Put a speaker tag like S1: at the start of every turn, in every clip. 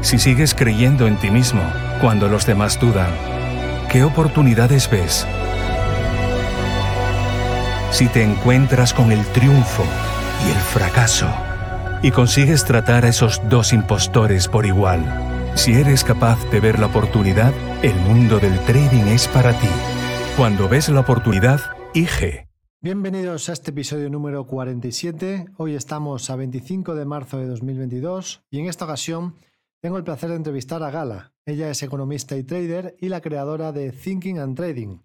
S1: si sigues creyendo en ti mismo cuando los demás dudan, ¿qué oportunidades ves? Si te encuentras con el triunfo y el fracaso y consigues tratar a esos dos impostores por igual, si eres capaz de ver la oportunidad, el mundo del trading es para ti. Cuando ves la oportunidad, IG.
S2: Bienvenidos a este episodio número 47. Hoy estamos a 25 de marzo de 2022 y en esta ocasión tengo el placer de entrevistar a Gala. Ella es economista y trader y la creadora de Thinking and Trading,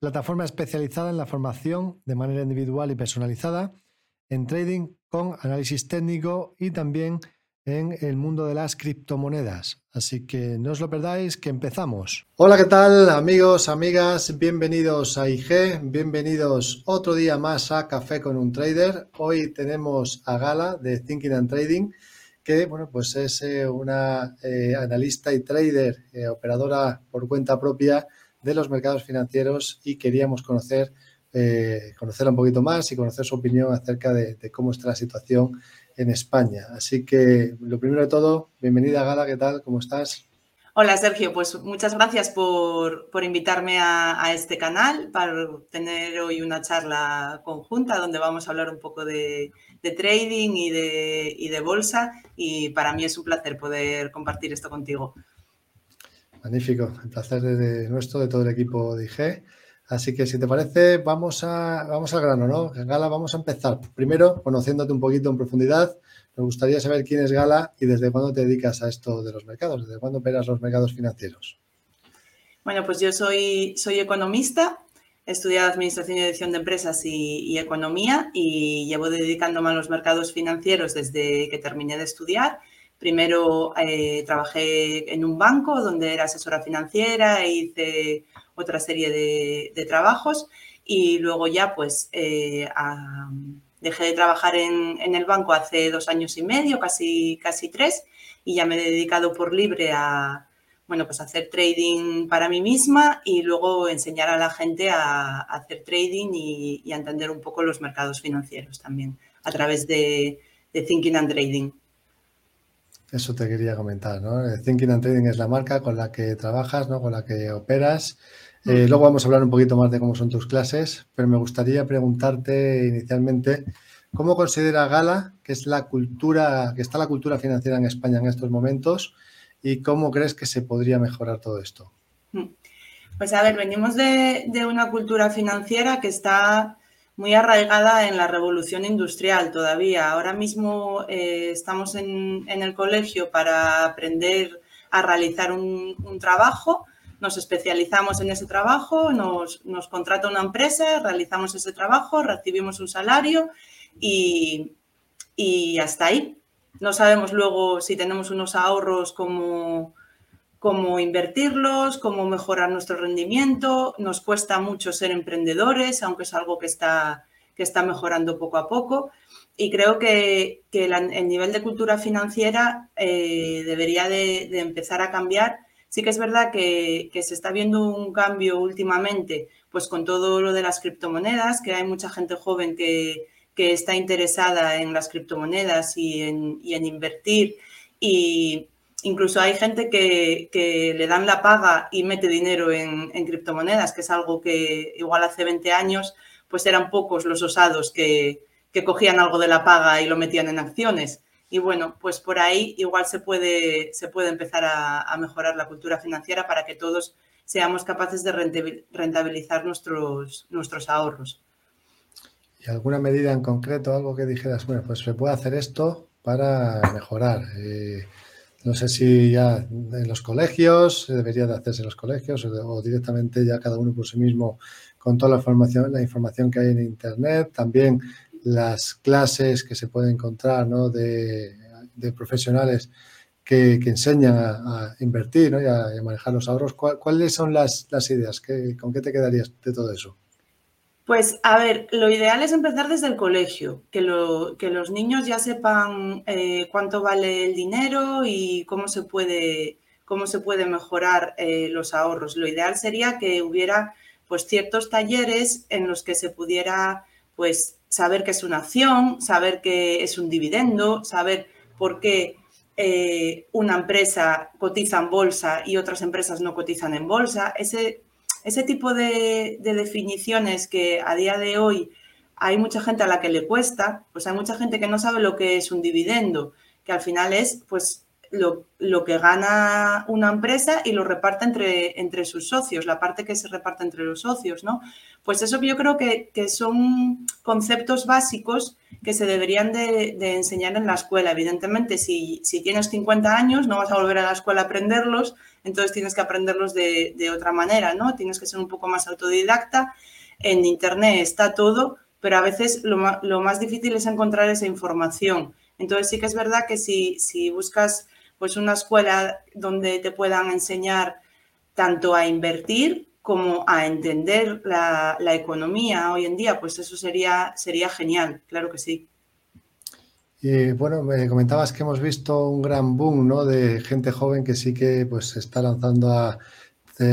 S2: plataforma especializada en la formación de manera individual y personalizada en trading con análisis técnico y también en el mundo de las criptomonedas. Así que no os lo perdáis, que empezamos. Hola, ¿qué tal amigos, amigas? Bienvenidos a IG, bienvenidos otro día más a Café con un Trader. Hoy tenemos a Gala de Thinking and Trading, que bueno, pues es eh, una eh, analista y trader, eh, operadora por cuenta propia de los mercados financieros y queríamos conocer, conocerla un poquito más y conocer su opinión acerca de, de cómo está la situación en España. Así que lo primero de todo, bienvenida Gala, ¿qué tal? ¿Cómo estás?
S3: Hola Sergio, pues muchas gracias por, invitarme a, este canal para tener hoy una charla conjunta donde vamos a hablar un poco de, trading y de, y de, bolsa y para mí es un placer poder compartir esto contigo.
S2: Magnífico, el placer de nuestro, de todo el equipo de IG. Así que si te parece, vamos, a, vamos al grano, ¿no? Gala, vamos a empezar. Primero, conociéndote un poquito en profundidad, me gustaría saber quién es Gala y desde cuándo te dedicas a esto de los mercados, desde cuándo operas los mercados financieros.
S3: Bueno, pues yo soy, soy economista, he estudiado Administración y Dirección de Empresas y, Economía y llevo dedicándome a los mercados financieros desde que terminé de estudiar. Primero eh, trabajé en un banco donde era asesora financiera e hice otra serie de, trabajos y luego ya pues eh, dejé de trabajar en, el banco hace dos años y medio, casi, casi tres, y ya me he dedicado por libre a, bueno, pues hacer trading para mí misma y luego enseñar a la gente a, hacer trading y, a entender un poco los mercados financieros también a través de, de Thinking and Trading.
S2: Eso te quería comentar, ¿no? Thinking and Trading es la marca con la que trabajas, ¿no? Con la que operas eh, luego vamos a hablar un poquito más de cómo son tus clases, pero me gustaría preguntarte inicialmente cómo considera Gala que es la cultura, que está la cultura financiera en España en estos momentos y cómo crees que se podría mejorar todo esto.
S3: Pues a ver, venimos de, una cultura financiera que está muy arraigada en la revolución industrial todavía. Ahora mismo eh, estamos en, el colegio para aprender a realizar un trabajo nos especializamos en ese trabajo, nos, contrata una empresa, realizamos ese trabajo, recibimos un salario y, hasta ahí. No sabemos luego si tenemos unos ahorros, cómo, cómo invertirlos, cómo mejorar nuestro rendimiento. Nos cuesta mucho ser emprendedores, aunque es algo que está, que está mejorando poco a poco. Y creo que, el nivel de cultura financiera eh, debería de, empezar a cambiar Sí que es verdad que, se está viendo un cambio últimamente, pues con todo lo de las criptomonedas, que hay mucha gente joven que, está interesada en las criptomonedas y en, invertir. Y incluso hay gente que, le dan la paga y mete dinero en, criptomonedas, que es algo que igual hace 20 años, pues eran pocos los osados que cogían algo de la paga y lo metían en acciones. Y bueno, pues por ahí igual se puede, se puede empezar a, mejorar la cultura financiera para que todos seamos capaces de rentabilizar nuestros, nuestros ahorros.
S2: ¿Y alguna medida en concreto, algo que dijeras, bueno, pues se puede hacer esto para mejorar. Eh, no sé si ya en los colegios, debería de hacerse en los colegios o, directamente ya cada uno por sí mismo con toda la información, la información que hay en Internet. También las clases que se pueden encontrar ¿no? de, profesionales que, enseñan a, invertir y, a, manejar los ahorros. ¿Cuáles son las, las ideas? ¿Con qué te quedarías de todo eso?
S3: Pues a ver, lo ideal es empezar desde el colegio, que, lo, que los niños ya sepan eh, cuánto vale el dinero y cómo se puede, cómo se puede mejorar eh, los ahorros. Lo ideal sería que hubiera pues ciertos talleres en los que se pudiera pues saber qué es una acción, saber qué es un dividendo, saber por qué eh, una empresa cotiza en bolsa y otras empresas no cotizan en bolsa. Ese, ese tipo de, definiciones que a día de hoy hay mucha gente a la que le cuesta, pues hay mucha gente que no sabe lo que es un dividendo, que al final es pues lo, que gana una empresa y lo reparte entre, entre sus socios, la parte que se reparte entre los socios, ¿no? Pues eso yo creo que, son conceptos básicos que se deberían de, enseñar en la escuela. Evidentemente, si, si, tienes 50 años, no vas a volver a la escuela a aprenderlos, entonces tienes que aprenderlos de, otra manera, ¿no? Tienes que ser un poco más autodidacta. En Internet está todo, pero a veces lo, más difícil es encontrar esa información. Entonces sí que es verdad que si, si buscas pues una escuela donde te puedan enseñar tanto a invertir como a entender la, la, economía hoy en día, pues eso sería, sería genial, claro que sí.
S2: Y bueno, me comentabas que hemos visto un gran boom ¿no? de gente joven que sí que pues, se está lanzando a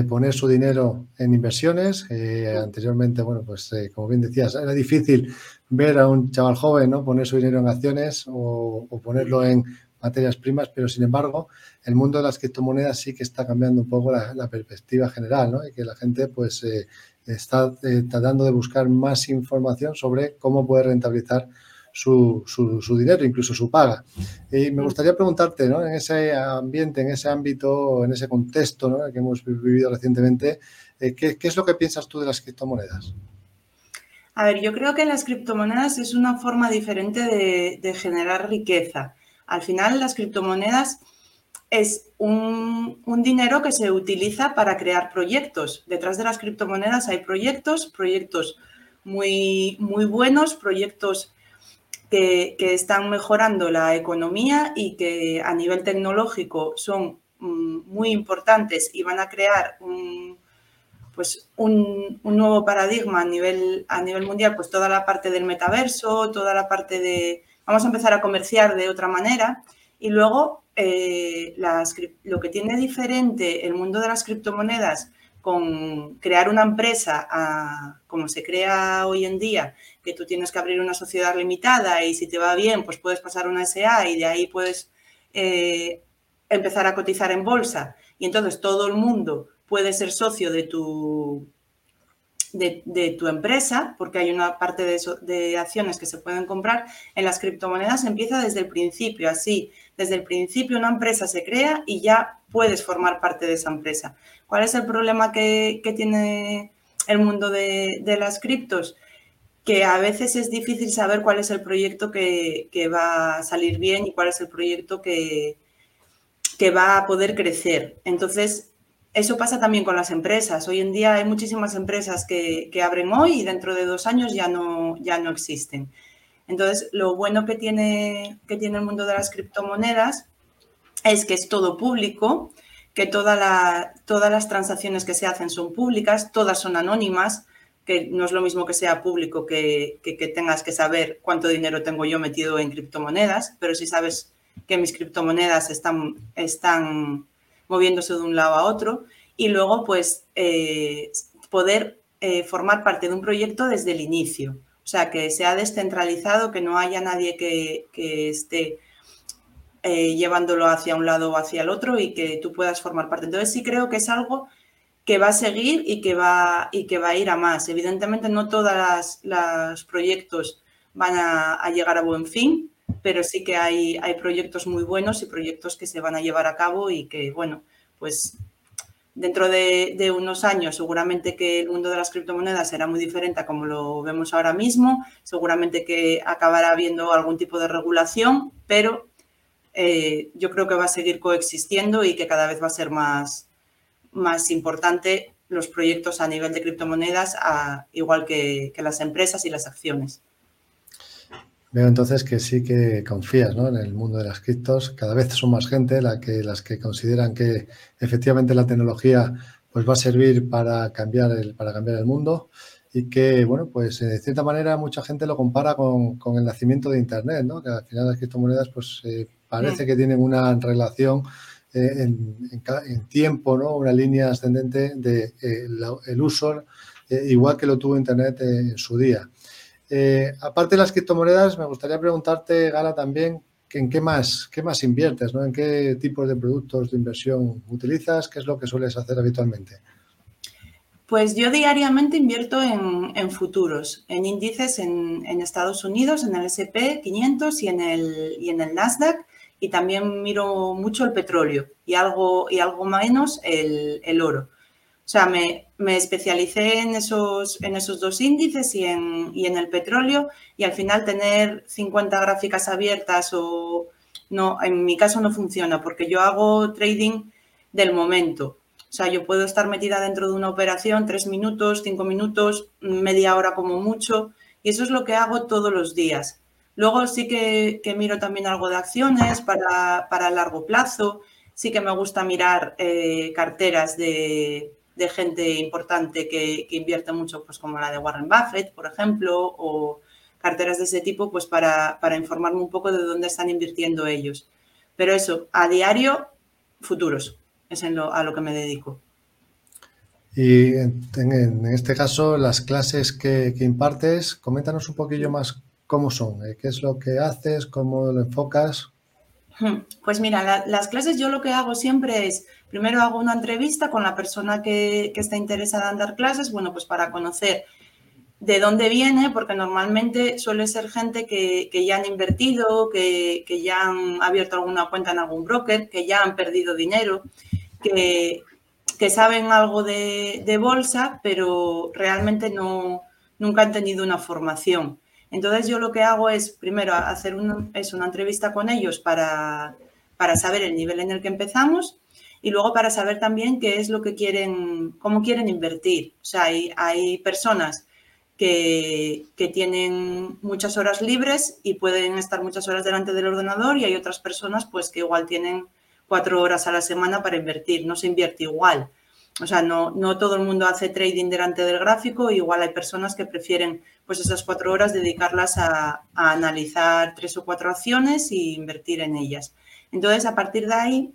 S2: poner su dinero en inversiones. Eh, anteriormente, bueno, pues eh, como bien decías, era difícil ver a un chaval joven ¿no? poner su dinero en acciones o, ponerlo en materias primas, pero sin embargo, el mundo de las criptomonedas sí que está cambiando un poco la, perspectiva general, ¿no? Y que la gente pues eh, está tratando de buscar más información sobre cómo poder rentabilizar su, su, dinero, incluso su paga. Y me gustaría preguntarte, ¿no? en ese ambiente, en ese ámbito, en ese contexto ¿no? que hemos vivido recientemente, eh, ¿qué, es lo que piensas tú de las criptomonedas?
S3: A ver, yo creo que las criptomonedas es una forma diferente de generar riqueza. Al final, las criptomonedas es un, un, dinero que se utiliza para crear proyectos. Detrás de las criptomonedas hay proyectos, proyectos muy, muy buenos, proyectos que, están mejorando la economía y que a nivel tecnológico son mm, muy importantes y van a crear un, pues un, nuevo paradigma a nivel, a nivel mundial, pues toda la parte del metaverso, toda la parte de... Vamos a empezar a comerciar de otra manera y luego eh, lo que tiene diferente el mundo de las criptomonedas con crear una empresa como se crea hoy en día, que tú tienes que abrir una sociedad limitada y si te va bien, pues puedes pasar una SA y de ahí puedes eh, empezar a cotizar en bolsa. Y entonces todo el mundo puede ser socio de tu, de, tu empresa, porque hay una parte de, de, acciones que se pueden comprar, en las criptomonedas empieza desde el principio, así, desde el principio una empresa se crea y ya puedes formar parte de esa empresa. ¿Cuál es el problema que, tiene el mundo de, las criptos? Que a veces es difícil saber cuál es el proyecto que, va a salir bien y cuál es el proyecto que, que va a poder crecer. Entonces, eso pasa también con las empresas. Hoy en día hay muchísimas empresas que, abren hoy y dentro de dos años ya no, ya no existen. Entonces, lo bueno que tiene, que tiene el mundo de las criptomonedas es que es todo público, que todas las transacciones que se hacen son públicas, todas son anónimas, que no es lo mismo que sea público que, que tengas que saber cuánto dinero tengo yo metido en criptomonedas, pero si sabes que mis criptomonedas están, están moviéndose de un lado a otro y luego pues eh, poder eh, formar parte de un proyecto desde el inicio. O sea, que sea descentralizado, que no haya nadie que, esté eh, llevándolo hacia un lado o hacia el otro y que tú puedas formar parte. Entonces sí creo que es algo que va a seguir y que va, y que va a ir a más. Evidentemente no todos los proyectos van a, llegar a buen fin, pero sí que hay, hay proyectos muy buenos y proyectos que se van a llevar a cabo y que, bueno, pues dentro de, unos años seguramente que el mundo de las criptomonedas será muy diferente a como lo vemos ahora mismo, seguramente que acabará habiendo algún tipo de regulación, pero eh, yo creo que va a seguir coexistiendo y que cada vez va a ser más, más importante los proyectos a nivel de criptomonedas, igual que las empresas y las acciones.
S2: Veo entonces que sí que confías en el mundo de las criptos. Cada vez son más gente la que, las que consideran que efectivamente la tecnología pues, va a servir para cambiar el, para cambiar el mundo y que, bueno, pues eh, de cierta manera mucha gente lo compara con, el nacimiento de Internet, ¿no? que al final las criptomonedas pues eh, parece mm. que tienen una relación eh, en, tiempo, ¿no? una línea ascendente de el uso, igual que lo tuvo Internet en su día. Eh, aparte de las criptomonedas, me gustaría preguntarte, Gala, también, ¿en qué más, qué más inviertes? ¿no? ¿En qué tipos de productos de inversión utilizas? ¿Qué es lo que sueles hacer habitualmente?
S3: Pues yo diariamente invierto en, futuros, en índices en, Estados Unidos, en el SP 500 y en el, y en el Nasdaq, y también miro mucho el petróleo y algo, y algo menos el oro. O sea, me, especialicé en esos, en esos dos índices y en, y en el petróleo y al final tener 50 gráficas abiertas o no, en mi caso no funciona porque yo hago trading del momento. O sea, yo puedo estar metida dentro de una operación tres minutos, cinco minutos, media hora como mucho y eso es lo que hago todos los días. Luego sí que, miro también algo de acciones para, para largo plazo. Sí que me gusta mirar eh, carteras de, de gente importante que, invierte mucho, pues como la de Warren Buffett, por ejemplo, o carteras de ese tipo, pues para, informarme un poco de dónde están invirtiendo ellos. Pero eso, a diario, futuros, es en lo, a lo que me dedico.
S2: Y en, este caso, las clases que, impartes, coméntanos un poquillo más cómo son, ¿eh? qué es lo que haces, cómo lo enfocas.
S3: Pues mira, las clases yo lo que hago siempre es Primero hago una entrevista con la persona que, está interesada en dar clases, bueno, pues para conocer de dónde viene, porque normalmente suele ser gente que, ya han invertido, que, ya han abierto alguna cuenta en algún broker, que ya han perdido dinero, que, saben algo de, bolsa, pero realmente no, nunca han tenido una formación. Entonces yo lo que hago es primero hacer una, es una entrevista con ellos para, para saber el nivel en el que empezamos y luego para saber también qué es lo que quieren, cómo quieren invertir. O sea, hay, hay personas que, que, tienen muchas horas libres y pueden estar muchas horas delante del ordenador y hay otras personas pues que igual tienen cuatro horas a la semana para invertir, no se invierte igual. O sea, no, no todo el mundo hace trading delante del gráfico, igual hay personas que prefieren pues esas cuatro horas dedicarlas a, a analizar tres o cuatro acciones y invertir en ellas. Entonces, a partir de ahí,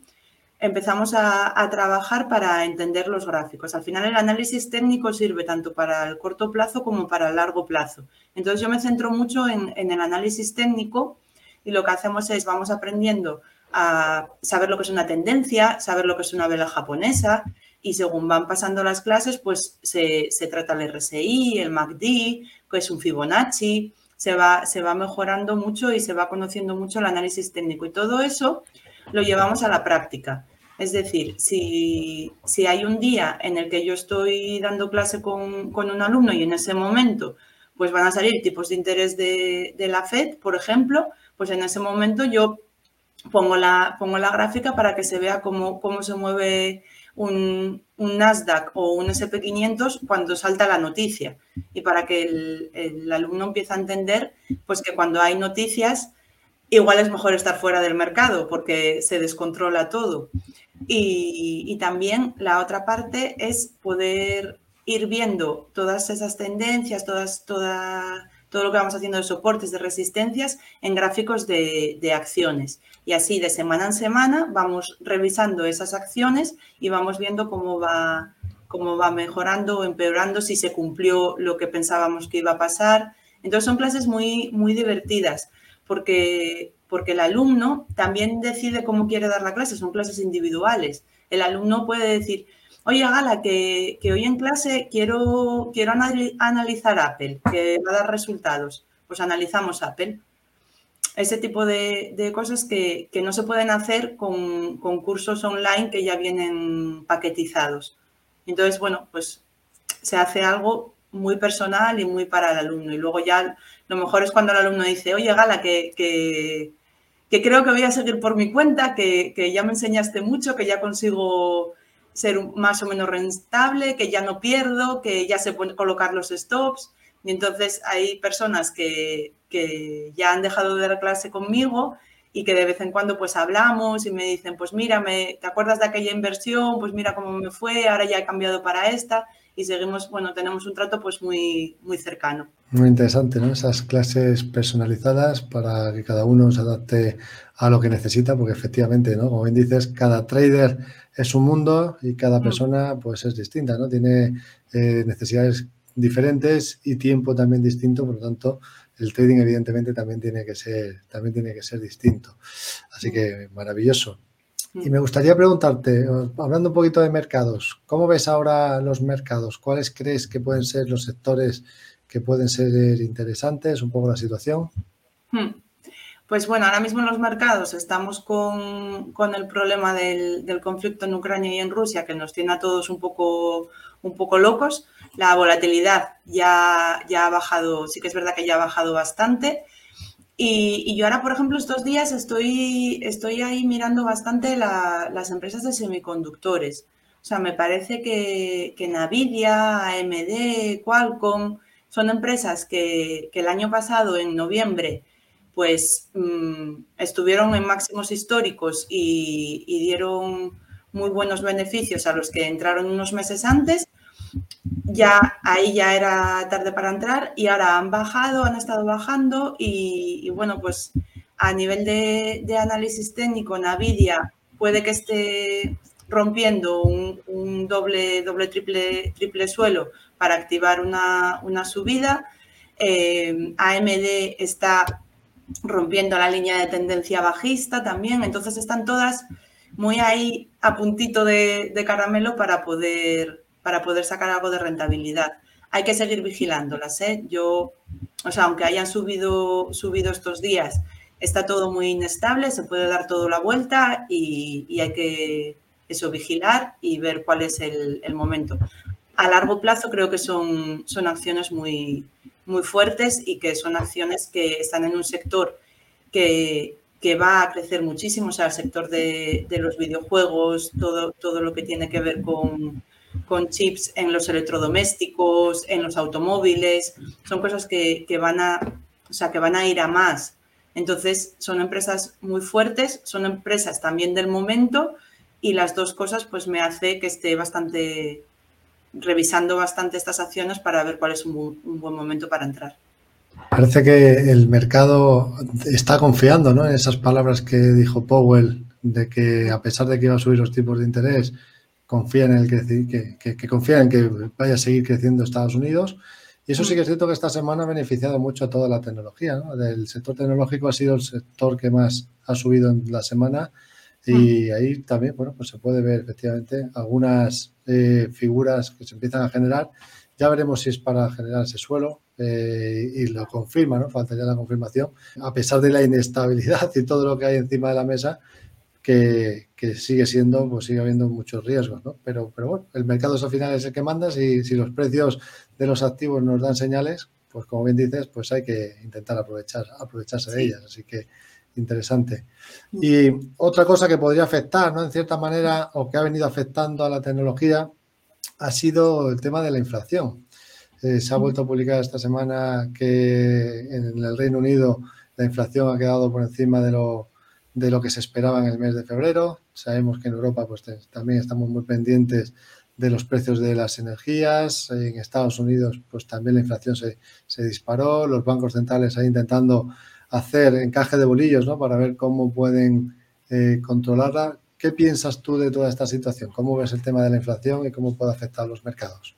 S3: empezamos a, trabajar para entender los gráficos. Al final el análisis técnico sirve tanto para el corto plazo como para el largo plazo. Entonces yo me centro mucho en, el análisis técnico y lo que hacemos es vamos aprendiendo a saber lo que es una tendencia, saber lo que es una vela japonesa y según van pasando las clases pues se, trata el RSI, el MACD, que es un Fibonacci, se va, se va mejorando mucho y se va conociendo mucho el análisis técnico y todo eso lo llevamos a la práctica. Es decir, si, hay un día en el que yo estoy dando clase con, un alumno y en ese momento pues van a salir tipos de interés de, la FED, por ejemplo, pues en ese momento yo pongo la, pongo la gráfica para que se vea cómo, cómo se mueve un, Nasdaq o un SP500 cuando salta la noticia y para que el, el, alumno empiece a entender pues que cuando hay noticias igual es mejor estar fuera del mercado porque se descontrola todo. Y, también la otra parte es poder ir viendo todas esas tendencias, todas, toda, todo lo que vamos haciendo de soportes, de resistencias en gráficos de, acciones. Y así de semana en semana vamos revisando esas acciones y vamos viendo cómo va, cómo va mejorando o empeorando, si se cumplió lo que pensábamos que iba a pasar. Entonces son clases muy, muy divertidas porque, porque el alumno también decide cómo quiere dar la clase, son clases individuales. El alumno puede decir, oye, Gala, que, hoy en clase quiero, quiero analizar Apple, que va a dar resultados. Pues analizamos Apple. ese tipo de, cosas que, no se pueden hacer con, cursos online que ya vienen paquetizados. Entonces, bueno, pues se hace algo muy personal y muy para el alumno. Y luego ya lo mejor es cuando el alumno dice, oye, Gala, que, que, creo que voy a seguir por mi cuenta, que, que, ya me enseñaste mucho, que ya consigo ser más o menos rentable, que ya no pierdo, que ya se pueden colocar los stops. Y entonces hay personas que, que ya han dejado de dar clase conmigo y que de vez en cuando pues hablamos y me dicen, pues mira, ¿te acuerdas de aquella inversión? Pues mira cómo me fue, ahora ya he cambiado para esta y seguimos, bueno, tenemos un trato pues muy, muy cercano.
S2: Muy interesante, ¿no? Esas clases personalizadas para que cada uno se adapte a lo que necesita, porque efectivamente, ¿no? Como bien dices, cada trader es un mundo y cada persona pues es distinta, ¿no? Tiene eh, necesidades diferentes y tiempo también distinto, por lo tanto, el trading evidentemente también tiene que ser, también tiene que ser distinto. Así que maravilloso. Y me gustaría preguntarte, hablando un poquito de mercados, ¿cómo ves ahora los mercados? ¿Cuáles crees que pueden ser los sectores que pueden ser interesantes? Un poco la situación.
S3: Hmm. Pues bueno, ahora mismo en los mercados estamos con, el problema del, del, conflicto en Ucrania y en Rusia que nos tiene a todos un poco, un poco locos la volatilidad ya, ya ha bajado, sí que es verdad que ya ha bajado bastante. Y, yo ahora, por ejemplo, estos días estoy, estoy ahí mirando bastante las empresas de semiconductores. O sea, me parece que, que Nvidia, AMD, Qualcomm son empresas que, el año pasado, en noviembre, pues mm, estuvieron en máximos históricos y, dieron muy buenos beneficios a los que entraron unos meses antes ya ahí ya era tarde para entrar y ahora han bajado, han estado bajando y, bueno, pues a nivel de, análisis técnico, Nvidia puede que esté rompiendo un, doble, doble triple, triple suelo para activar una, subida. Eh, AMD está rompiendo la línea de tendencia bajista también, entonces están todas muy ahí a puntito de caramelo para poder para poder sacar algo de rentabilidad. Hay que seguir vigilándolas. ¿eh? Yo, o sea, aunque hayan subido, subido estos días, está todo muy inestable, se puede dar todo la vuelta y, hay que eso, vigilar y ver cuál es el, momento. A largo plazo creo que son, son acciones muy, muy fuertes y que son acciones que están en un sector que, que va a crecer muchísimo, o sea, el sector de, de los videojuegos, todo, todo lo que tiene que ver con, con chips en los electrodomésticos, en los automóviles, son cosas que, van a, o sea, que van a ir a más. Entonces, son empresas muy fuertes, son empresas también del momento y las dos cosas pues me hace que esté bastante revisando bastante estas acciones para ver cuál es un, buen momento para entrar.
S2: Parece que el mercado está confiando ¿no? en esas palabras que dijo Powell de que a pesar de que iba a subir los tipos de interés, confía en el que, que, que vaya a seguir creciendo Estados Unidos. Y eso sí que es cierto que esta semana ha beneficiado mucho a toda la tecnología. ¿no? El sector tecnológico ha sido el sector que más ha subido en la semana y ahí también, bueno, pues se puede ver efectivamente algunas eh, figuras que se empiezan a generar. Ya veremos si es para generar ese suelo eh, y lo confirma, ¿no? Faltaría la confirmación. A pesar de la inestabilidad y todo lo que hay encima de la mesa, que, sigue siendo, pues sigue habiendo muchos riesgos, ¿no? Pero, pero bueno, el mercado es al final es el que manda, si, si los precios de los activos nos dan señales, pues como bien dices, pues hay que intentar aprovechar, aprovecharse de ellas, así que interesante. Y otra cosa que podría afectar, ¿no? En cierta manera, o que ha venido afectando a la tecnología, ha sido el tema de la inflación. Eh, se ha vuelto a publicar esta semana que en el Reino Unido la inflación ha quedado por encima de lo de lo que se esperaba en el mes de febrero. Sabemos que en Europa pues, también estamos muy pendientes de los precios de las energías. En Estados Unidos pues también la inflación se, disparó. Los bancos centrales ahí intentando hacer encaje de bolillos ¿no? para ver cómo pueden eh, controlarla. ¿Qué piensas tú de toda esta situación? ¿Cómo ves el tema de la inflación y cómo puede afectar a los mercados?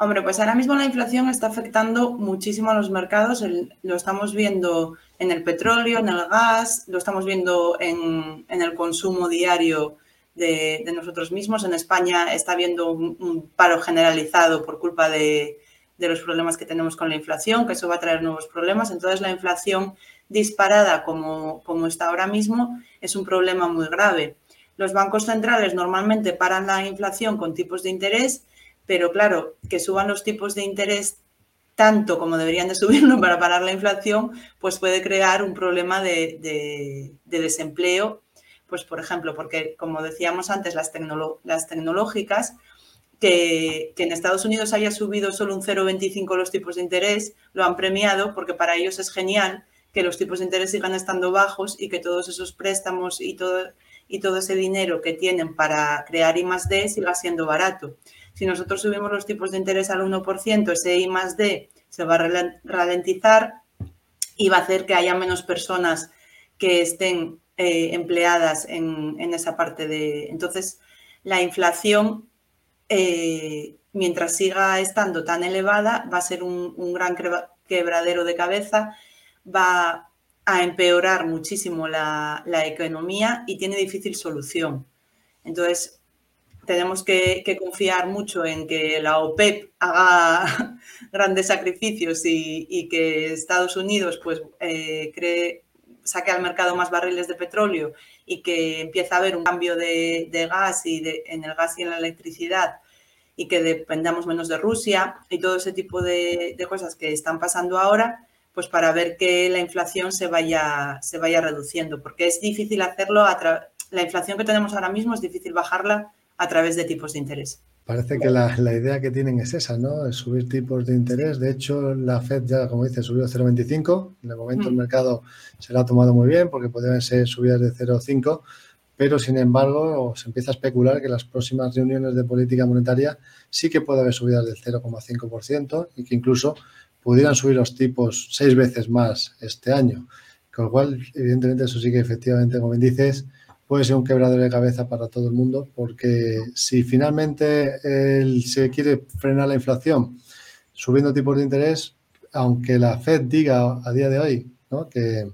S3: Hombre, pues ahora mismo la inflación está afectando muchísimo a los mercados. lo estamos viendo en el petróleo, en el gas, lo estamos viendo en, el consumo diario de, nosotros mismos. En España está habiendo un, paro generalizado por culpa de, los problemas que tenemos con la inflación, que eso va a traer nuevos problemas. Entonces la inflación disparada como, como está ahora mismo, es un problema muy grave. Los bancos centrales normalmente paran la inflación con tipos de interés, pero claro, que suban los tipos de interés tanto como deberían de subirlo para parar la inflación, pues puede crear un problema de, desempleo, pues por ejemplo, porque como decíamos antes, las, las tecnológicas, que, que, en Estados Unidos haya subido solo un 0,25 los tipos de interés, lo han premiado porque para ellos es genial que los tipos de interés sigan estando bajos y que todos esos préstamos y todo, y todo ese dinero que tienen para crear I más D siga siendo barato. Si nosotros subimos los tipos de interés al 1%, ese I más D se va a ralentizar y va a hacer que haya menos personas que estén eh, empleadas en, esa parte de... Entonces, la inflación, eh, mientras siga estando tan elevada, va a ser un, gran quebradero de cabeza va a empeorar muchísimo la, economía y tiene difícil solución. Entonces, tenemos que, confiar mucho en que la OPEP haga grandes sacrificios y, que Estados Unidos pues, eh, cree, saque al mercado más barriles de petróleo y que empiece a haber un cambio de, gas y en el gas y en la electricidad y que dependamos menos de Rusia y todo ese tipo de cosas que están pasando ahora, pues para ver que la inflación se vaya, se vaya reduciendo, porque es difícil hacerlo, a la inflación que tenemos ahora mismo es difícil bajarla a través de tipos de interés.
S2: Parece que la, idea que tienen es esa, ¿no? Es subir tipos de interés. De hecho, la Fed ya, como dice, subió 0,25. En el momento el mm. mercado se la ha tomado muy bien porque podrían ser subidas de 0,5, pero sin embargo se empieza a especular que las próximas reuniones de política monetaria sí que puede haber subidas del 0,5% y que incluso pudieran subir los tipos seis veces más este año. Con lo cual, evidentemente, eso sí que efectivamente, como dices, puede ser un quebradero de cabeza para todo el mundo, porque si finalmente se quiere frenar la inflación subiendo tipos de interés, aunque la Fed diga a día de hoy que,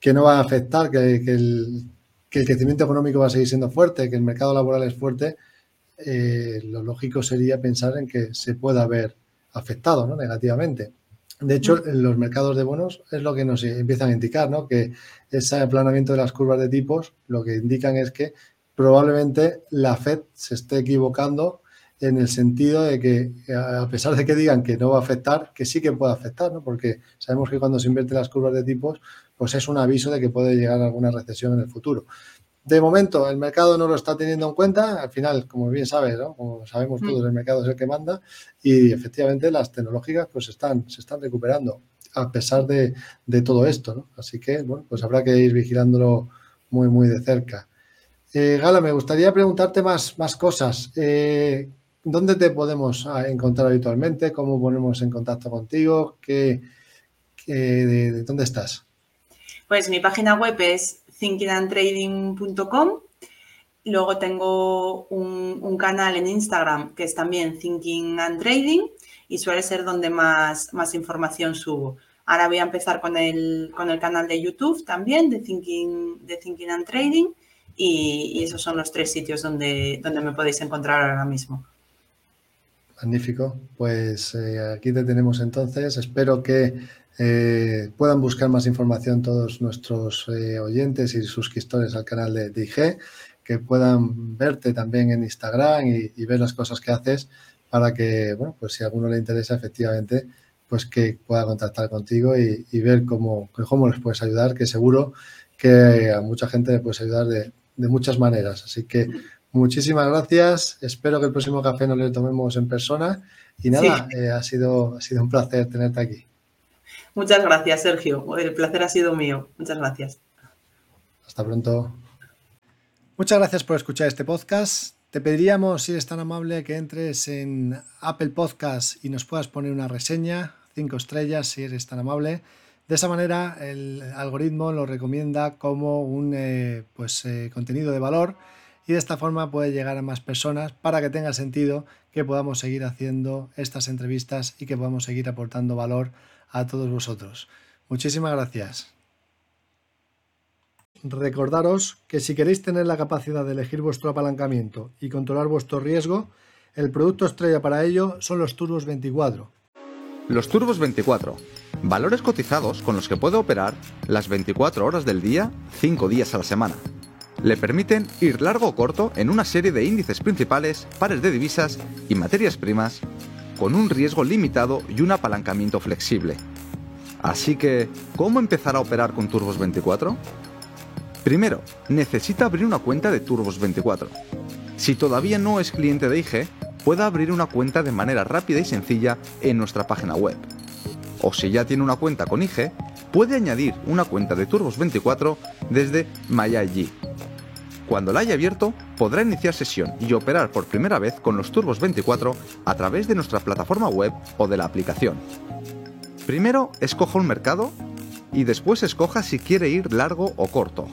S2: que, no va a afectar, que, el, crecimiento económico va a seguir siendo fuerte, que el mercado laboral es fuerte, eh, lo lógico sería pensar en que se pueda ver afectado ¿no? negativamente. De hecho, mm. los mercados de bonos es lo que nos empiezan a indicar, ¿no? que ese aplanamiento de las curvas de tipos lo que indican es que probablemente la Fed se esté equivocando en el sentido de que, a pesar de que digan que no va a afectar, que sí que puede afectar, ¿no? porque sabemos que cuando se invierten las curvas de tipos, pues es un aviso de que puede llegar alguna recesión en el futuro. De momento, el mercado no lo está teniendo en cuenta. Al final, como bien sabes, como sabemos todos, el mercado es el que manda y efectivamente las tecnológicas pues están, se están recuperando a pesar de, todo esto. Así que, bueno, pues habrá que ir vigilándolo muy, muy de cerca. Eh, Gala, me gustaría preguntarte más, más cosas. Eh, ¿Dónde te podemos ah, encontrar habitualmente? ¿Cómo ponemos en contacto contigo? ¿Qué, de, ¿Dónde estás?
S3: Pues mi página web es thinkingandtrading.com. Luego tengo un, canal en Instagram que es también Thinking and Trading y suele ser donde más, más información subo. Ahora voy a empezar con el, con el canal de YouTube también de Thinking, de Thinking and Trading y, esos son los tres sitios donde, donde me podéis encontrar ahora mismo.
S2: Magnífico. Pues eh, aquí te tenemos entonces. Espero que eh, puedan buscar más información todos nuestros eh, oyentes y suscriptores al canal de, IG, que puedan verte también en Instagram y, ver las cosas que haces para que, bueno, pues si a alguno le interesa efectivamente, pues que pueda contactar contigo y, ver cómo, cómo les puedes ayudar, que seguro que a mucha gente le puedes ayudar de, muchas maneras. Así que muchísimas gracias. Espero que el próximo café nos lo tomemos en persona. Y nada, eh, ha, sido, ha sido un placer tenerte aquí.
S3: Muchas gracias, Sergio. El placer ha sido mío. Muchas gracias.
S2: Hasta pronto. Muchas gracias por escuchar este podcast. Te pediríamos, si eres tan amable, que entres en Apple Podcast y nos puedas poner una reseña, cinco estrellas, si eres tan amable. De esa manera, el algoritmo lo recomienda como un eh, pues, eh, contenido de valor y de esta forma puede llegar a más personas para que tenga sentido que podamos seguir haciendo estas entrevistas y que podamos seguir aportando valor a todos vosotros. Muchísimas gracias. Recordaros que si queréis tener la capacidad de elegir vuestro apalancamiento y controlar vuestro riesgo, el producto estrella para ello son los Turbos 24.
S4: Los Turbos 24 valores cotizados con los que puede operar las 24 horas del día, 5 días a la semana. Le permiten ir largo o corto en una serie de índices principales, pares de divisas y materias primas, con un riesgo limitado y un apalancamiento flexible. Así que, ¿cómo empezar a operar con Turbos 24? Primero, necesita abrir una cuenta de Turbos 24. Si todavía no es cliente de IG, puede abrir una cuenta de manera rápida y sencilla en nuestra página web. O si ya tiene una cuenta con IG, puede añadir una cuenta de Turbos 24 desde MyIG. Cuando la haya abierto, podrá iniciar sesión y operar por primera vez con los Turbos 24 a través de nuestra plataforma web o de la aplicación. Primero escoja un mercado y después escoja si quiere ir largo o corto.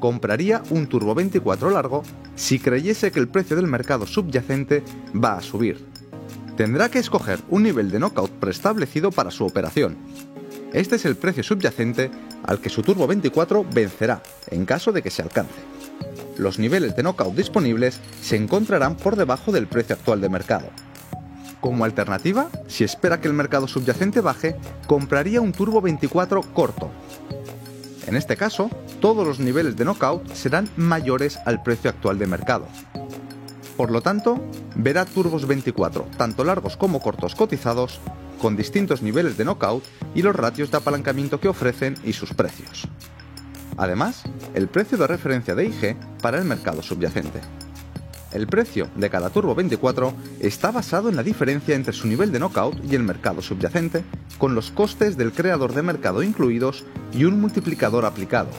S4: Compraría un Turbo 24 largo si creyese que el precio del mercado subyacente va a subir. Tendrá que escoger un nivel de knockout preestablecido para su operación. Este es el precio subyacente al que su Turbo 24 vencerá en caso de que se alcance. Los niveles de knockout disponibles se encontrarán por debajo del precio actual de mercado. Como alternativa, si espera que el mercado subyacente baje, compraría un Turbo 24 corto. En este caso, todos los niveles de knockout serán mayores al precio actual de mercado. Por lo tanto, verá turbos 24, tanto largos como cortos cotizados, con distintos niveles de knockout y los ratios de apalancamiento que ofrecen y sus precios. Además, el precio de referencia de IG para el mercado subyacente. El precio de cada Turbo 24 está basado en la diferencia entre su nivel de knockout y el mercado subyacente, con los costes del creador de mercado incluidos y un multiplicador aplicado.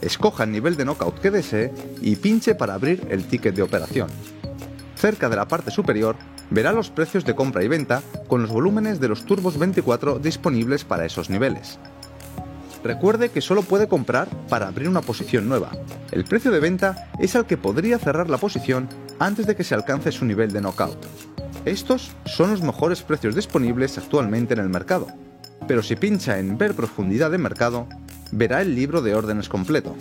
S4: Escoja el nivel de knockout que desee y pinche para abrir el ticket de operación. Cerca de la parte superior verá los precios de compra y venta con los volúmenes de los turbos 24 disponibles para esos niveles. Recuerde que solo puede comprar para abrir una posición nueva. El precio de venta es al que podría cerrar la posición antes de que se alcance su nivel de knockout. Estos son los mejores precios disponibles actualmente en el mercado, pero si pincha en Ver profundidad de mercado, verá el libro de órdenes completo.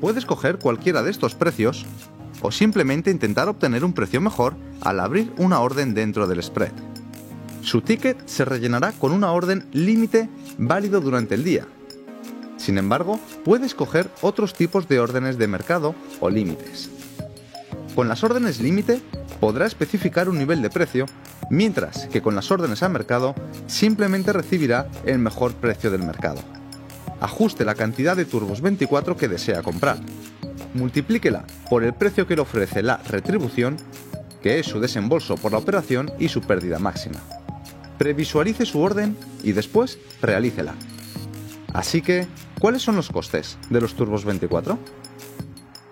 S4: Puede escoger cualquiera de estos precios o simplemente intentar obtener un precio mejor al abrir una orden dentro del spread. Su ticket se rellenará con una orden límite válido durante el día, sin embargo, puede escoger otros tipos de órdenes de mercado o límites. Con las órdenes límite podrá especificar un nivel de precio, mientras que con las órdenes a mercado simplemente recibirá el mejor precio del mercado. Ajuste la cantidad de turbos 24 que desea comprar. Multiplíquela por el precio que le ofrece la retribución, que es su desembolso por la operación y su pérdida máxima. Previsualice su orden y después realícela. Así que, ¿cuáles son los costes de los Turbos 24?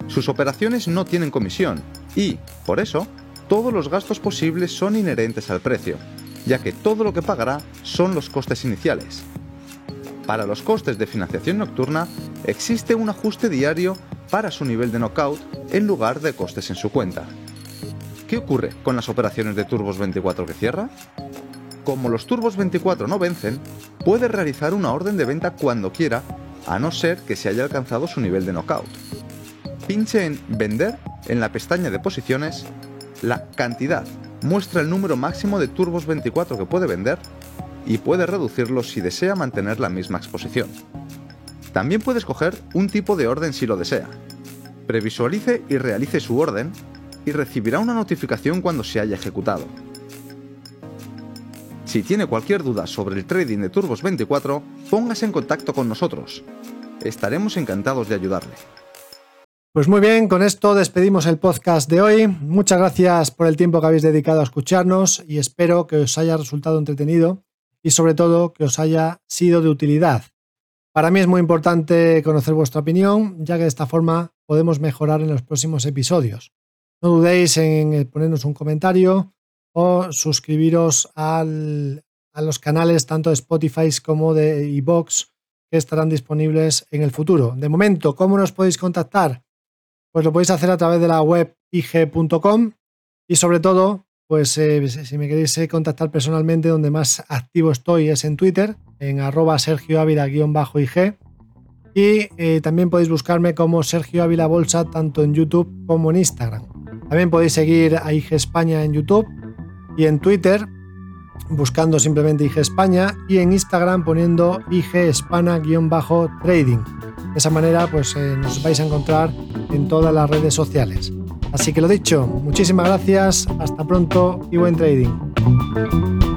S4: Sus operaciones no tienen comisión y, por eso, todos los gastos posibles son inherentes al precio, ya que todo lo que pagará son los costes iniciales. Para los costes de financiación nocturna existe un ajuste diario para su nivel de knockout en lugar de costes en su cuenta. ¿Qué ocurre con las operaciones de Turbos 24 que cierra? Como los Turbos 24 no vencen, puede realizar una orden de venta cuando quiera, a no ser que se haya alcanzado su nivel de knockout. Pinche en Vender en la pestaña de posiciones, la cantidad muestra el número máximo de Turbos 24 que puede vender y puede reducirlo si desea mantener la misma exposición. También puede escoger un tipo de orden si lo desea. Previsualice y realice su orden y recibirá una notificación cuando se haya ejecutado. Si tiene cualquier duda sobre el trading de Turbos 24, póngase en contacto con nosotros. Estaremos encantados de ayudarle.
S2: Pues muy bien, con esto despedimos el podcast de hoy. Muchas gracias por el tiempo que habéis dedicado a escucharnos y espero que os haya resultado entretenido y sobre todo que os haya sido de utilidad. Para mí es muy importante conocer vuestra opinión, ya que de esta forma podemos mejorar en los próximos episodios. No dudéis en ponernos un comentario o suscribiros a los canales tanto de Spotify como de iBox que estarán disponibles en el futuro. De momento, ¿cómo nos podéis contactar? Pues lo podéis hacer a través de la web ig.com y sobre todo, pues eh, si me queréis eh, contactar personalmente, donde más activo estoy es en Twitter, en arroba Sergio Ávila-ig. Y eh, también podéis buscarme como Sergio Ávila Bolsa tanto en YouTube como en Instagram. También podéis seguir a IG España en YouTube y en Twitter. buscando simplemente IG España y en Instagram poniendo IG Hispana-trading. De esa manera pues eh, nos vais a encontrar en todas las redes sociales. Así que lo dicho, muchísimas gracias, hasta pronto y buen trading.